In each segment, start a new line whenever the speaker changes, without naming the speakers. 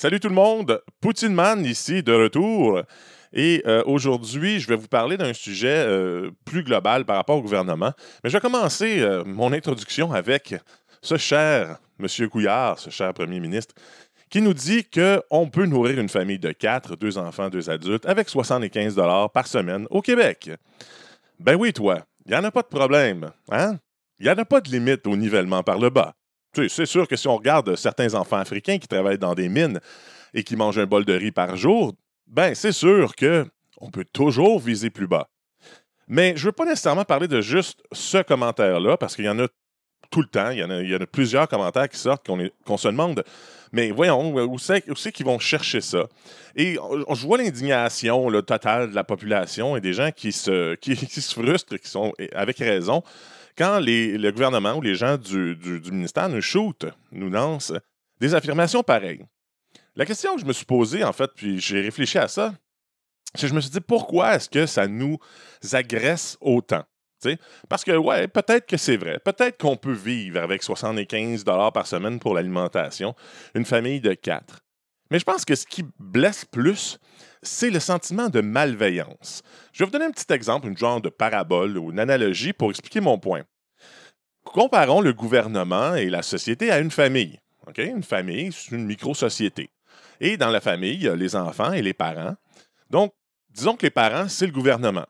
Salut tout le monde, Poutine Man ici de retour. Et euh, aujourd'hui, je vais vous parler d'un sujet euh, plus global par rapport au gouvernement. Mais je vais commencer euh, mon introduction avec ce cher Monsieur Couillard, ce cher Premier ministre, qui nous dit qu'on peut nourrir une famille de quatre, deux enfants, deux adultes, avec 75 par semaine au Québec. Ben oui, toi, il n'y en a pas de problème, hein? Il n'y en a pas de limite au nivellement par le bas. C'est sûr que si on regarde certains enfants africains qui travaillent dans des mines et qui mangent un bol de riz par jour, ben c'est sûr que on peut toujours viser plus bas. Mais je ne veux pas nécessairement parler de juste ce commentaire-là, parce qu'il y en a tout le temps. Il y en a, plusieurs commentaires qui sortent qu'on se demande, mais voyons, où c'est qu'ils vont chercher ça? Et je vois l'indignation totale de la population et des gens qui se, qui, qui se frustrent, qui sont avec raison, quand le gouvernement ou les gens du, ministère nous shootent, nous lancent des affirmations pareilles. La question que je me suis posée, en fait, puis j'ai réfléchi à ça, c'est que je me suis dit pourquoi est-ce que ça nous agresse autant? Parce que, ouais, peut-être que c'est vrai. Peut-être qu'on peut vivre avec 75 par semaine pour l'alimentation, une famille de quatre. Mais je pense que ce qui blesse plus, c'est le sentiment de malveillance. Je vais vous donner un petit exemple, une genre de parabole ou une analogie pour expliquer mon point. Comparons le gouvernement et la société à une famille. Une famille, c'est une micro-société. Et dans la famille, il y a les enfants et les parents. Donc, disons que les parents, c'est le gouvernement.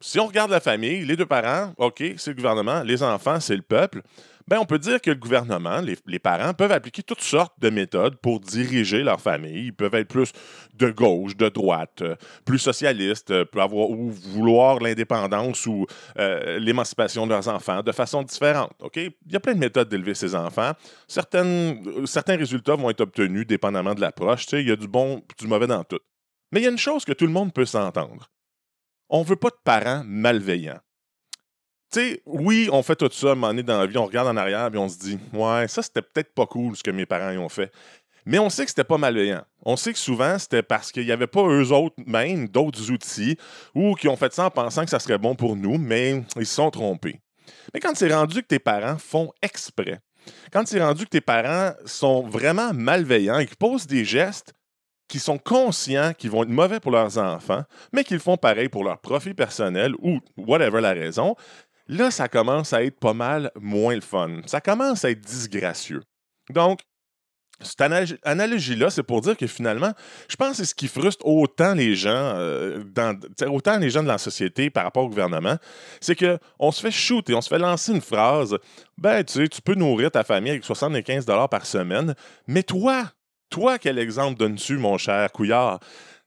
Si on regarde la famille, les deux parents, OK, c'est le gouvernement, les enfants, c'est le peuple. Ben, on peut dire que le gouvernement, les, parents peuvent appliquer toutes sortes de méthodes pour diriger leur famille. Ils peuvent être plus de gauche, de droite, euh, plus socialistes, euh, ou vouloir l'indépendance ou euh, l'émancipation de leurs enfants de façon différente. Il y a plein de méthodes d'élever ses enfants. Certaines, certains résultats vont être obtenus dépendamment de l'approche. il y a du bon et du mauvais dans tout. Mais il y a une chose que tout le monde peut s'entendre. On ne veut pas de parents malveillants tu sais, oui, on fait tout ça, à un moment donné dans la vie, on regarde en arrière et on se dit, ouais, ça c'était peut-être pas cool ce que mes parents y ont fait. Mais on sait que c'était pas malveillant. On sait que souvent, c'était parce qu'il n'y avait pas eux autres même d'autres outils ou qui ont fait ça en pensant que ça serait bon pour nous, mais ils se sont trompés. Mais quand c'est rendu que tes parents font exprès, quand c'est rendu que tes parents sont vraiment malveillants et qu'ils posent des gestes qui sont conscients qu'ils vont être mauvais pour leurs enfants, mais qu'ils font pareil pour leur profit personnel ou whatever la raison, là, ça commence à être pas mal moins le fun. Ça commence à être disgracieux. Donc, cette analogie-là, c'est pour dire que finalement, je pense que c'est ce qui frustre autant les gens, euh, dans, autant les gens de la société par rapport au gouvernement, c'est qu'on se fait shooter, on se fait lancer une phrase, ben tu sais, tu peux nourrir ta famille avec 75 par semaine, mais toi, toi, quel exemple donnes-tu, mon cher Couillard?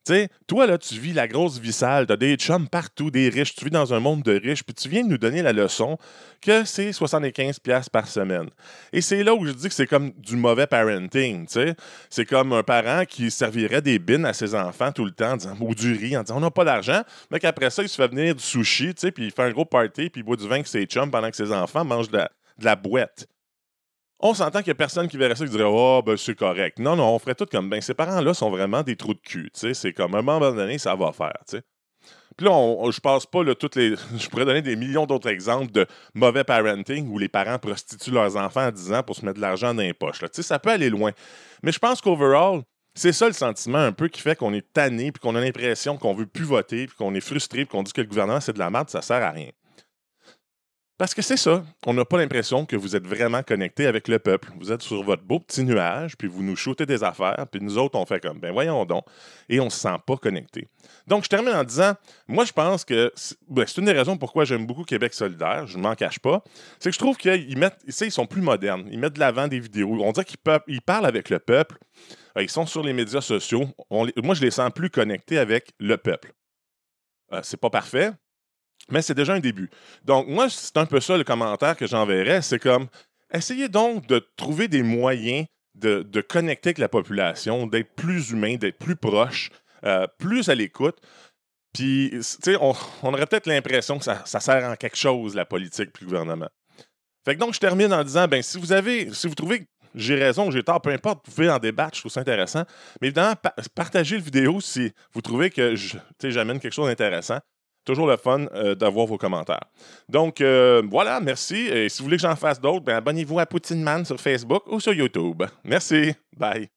Sais, toi, là, tu vis la grosse vie sale, t'as des chums partout, des riches, tu vis dans un monde de riches, puis tu viens nous donner la leçon que c'est 75 pièces par semaine. Et c'est là où je dis que c'est comme du mauvais parenting, tu. C'est comme un parent qui servirait des bines à ses enfants tout le temps, ou du riz, en disant on n'a pas d'argent, mais qu'après ça, il se fait venir du sushi, tu sais, puis il fait un gros party, puis il boit du vin avec ses chums pendant que ses enfants mangent de la boîte on s'entend qu'il n'y a personne qui verrait ça qui dirait Oh, ben c'est correct. Non, non, on ferait tout comme ben, ces parents-là sont vraiment des trous de cul. C'est comme à un moment donné, ça va faire. Puis là, je passe pas toutes les. Je pourrais donner des millions d'autres exemples de mauvais parenting où les parents prostituent leurs enfants à 10 ans pour se mettre de l'argent dans les poches. Là. Ça peut aller loin. Mais je pense qu'overall, c'est ça le sentiment un peu qui fait qu'on est tanné, puis qu'on a l'impression qu'on veut plus voter, puis qu'on est frustré, puis qu'on dit que le gouvernement c'est de la merde, ça sert à rien. Parce que c'est ça. On n'a pas l'impression que vous êtes vraiment connecté avec le peuple. Vous êtes sur votre beau petit nuage, puis vous nous shootez des affaires, puis nous autres, on fait comme, ben voyons donc, et on ne se sent pas connecté. Donc, je termine en disant, moi, je pense que ben, c'est une des raisons pourquoi j'aime beaucoup Québec solidaire, je ne m'en cache pas, c'est que je trouve qu'ils mettent, ils sont plus modernes. Ils mettent de l'avant des vidéos. On dirait qu'ils parlent avec le peuple. Euh, ils sont sur les médias sociaux. moi, je les sens plus connectés avec le peuple. Euh, c'est pas parfait, mais c'est déjà un début. Donc, moi, c'est un peu ça le commentaire que j'enverrais. C'est comme, essayez donc de trouver des moyens de, connecter avec la population, d'être plus humain, d'être plus proche, euh, plus à l'écoute. Puis, tu sais, on, aurait peut-être l'impression que ça, sert en quelque chose, la politique puis le gouvernement. Fait que donc, je termine en disant, ben si vous avez, si vous trouvez que j'ai raison, j'ai tort, peu importe, vous pouvez en débattre, je trouve ça intéressant. Mais évidemment, partagez le vidéo si vous trouvez que j'amène quelque chose d'intéressant. Toujours le fun euh, d'avoir vos commentaires. Donc, euh, voilà, merci. Et si vous voulez que j'en fasse d'autres, ben, abonnez-vous à Poutine Man sur Facebook ou sur YouTube. Merci. Bye.